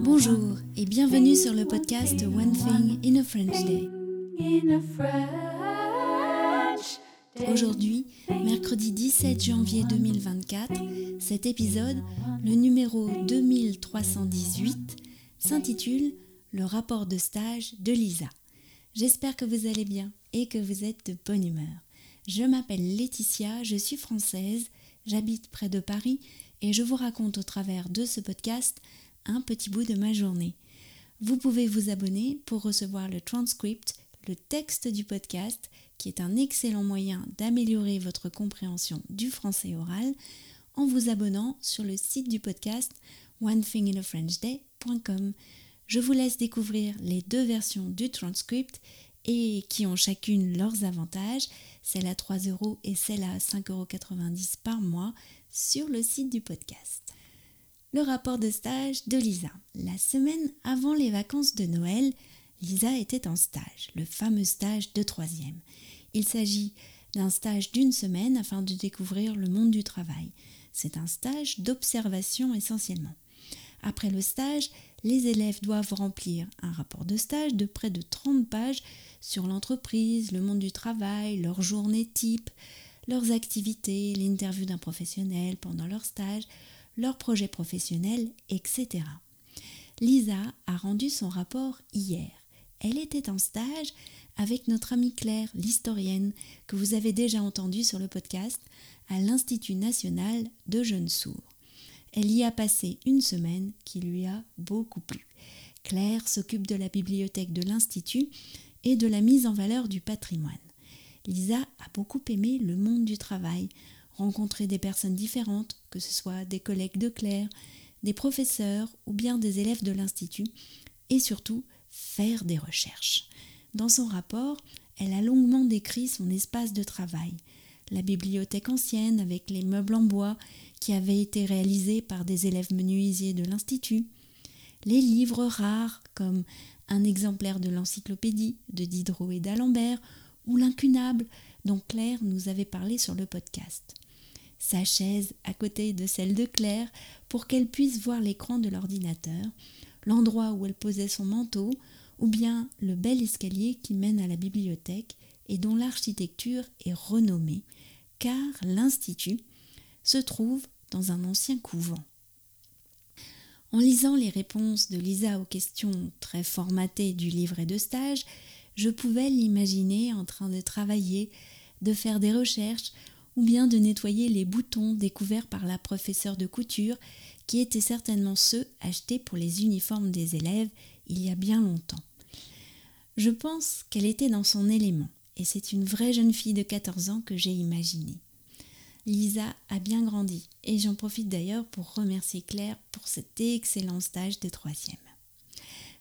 Bonjour et bienvenue sur le podcast One Thing in a French Day. Aujourd'hui, mercredi 17 janvier 2024, cet épisode, le numéro 2318, s'intitule Le rapport de stage de Lisa. J'espère que vous allez bien et que vous êtes de bonne humeur. Je m'appelle Laetitia, je suis française, j'habite près de Paris et je vous raconte au travers de ce podcast un petit bout de ma journée. Vous pouvez vous abonner pour recevoir le transcript, le texte du podcast, qui est un excellent moyen d'améliorer votre compréhension du français oral en vous abonnant sur le site du podcast onethinginafrenchday.com. Je vous laisse découvrir les deux versions du transcript et qui ont chacune leurs avantages, celle à 3 euros et celle à 5,90 euros par mois sur le site du podcast. Le rapport de stage de Lisa. La semaine avant les vacances de Noël, Lisa était en stage, le fameux stage de troisième. Il s'agit d'un stage d'une semaine afin de découvrir le monde du travail. C'est un stage d'observation essentiellement. Après le stage, les élèves doivent remplir un rapport de stage de près de 30 pages sur l'entreprise, le monde du travail, leur journée type, leurs activités, l'interview d'un professionnel pendant leur stage, leurs projets professionnels, etc. Lisa a rendu son rapport hier. Elle était en stage avec notre amie Claire, l'historienne, que vous avez déjà entendue sur le podcast, à l'Institut national de jeunes sourds. Elle y a passé une semaine qui lui a beaucoup plu. Claire s'occupe de la bibliothèque de l'Institut et de la mise en valeur du patrimoine. Lisa a beaucoup aimé le monde du travail, rencontrer des personnes différentes, que ce soit des collègues de Claire, des professeurs ou bien des élèves de l'Institut, et surtout faire des recherches. Dans son rapport, elle a longuement décrit son espace de travail, la bibliothèque ancienne avec les meubles en bois qui avaient été réalisés par des élèves menuisiers de l'Institut, les livres rares comme un exemplaire de l'encyclopédie de Diderot et d'Alembert ou l'incunable dont Claire nous avait parlé sur le podcast. Sa chaise à côté de celle de Claire pour qu'elle puisse voir l'écran de l'ordinateur, l'endroit où elle posait son manteau, ou bien le bel escalier qui mène à la bibliothèque et dont l'architecture est renommée, car l'Institut se trouve dans un ancien couvent. En lisant les réponses de Lisa aux questions très formatées du livret de stage, je pouvais l'imaginer en train de travailler, de faire des recherches ou bien de nettoyer les boutons découverts par la professeure de couture, qui étaient certainement ceux achetés pour les uniformes des élèves il y a bien longtemps. Je pense qu'elle était dans son élément, et c'est une vraie jeune fille de 14 ans que j'ai imaginée. Lisa a bien grandi et j'en profite d'ailleurs pour remercier Claire pour cet excellent stage de troisième.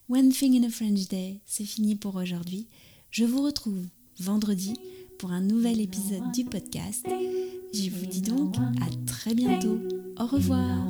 One Thing in a French Day, c'est fini pour aujourd'hui. Je vous retrouve vendredi pour un nouvel épisode du podcast. Je vous dis donc à très bientôt. Au revoir.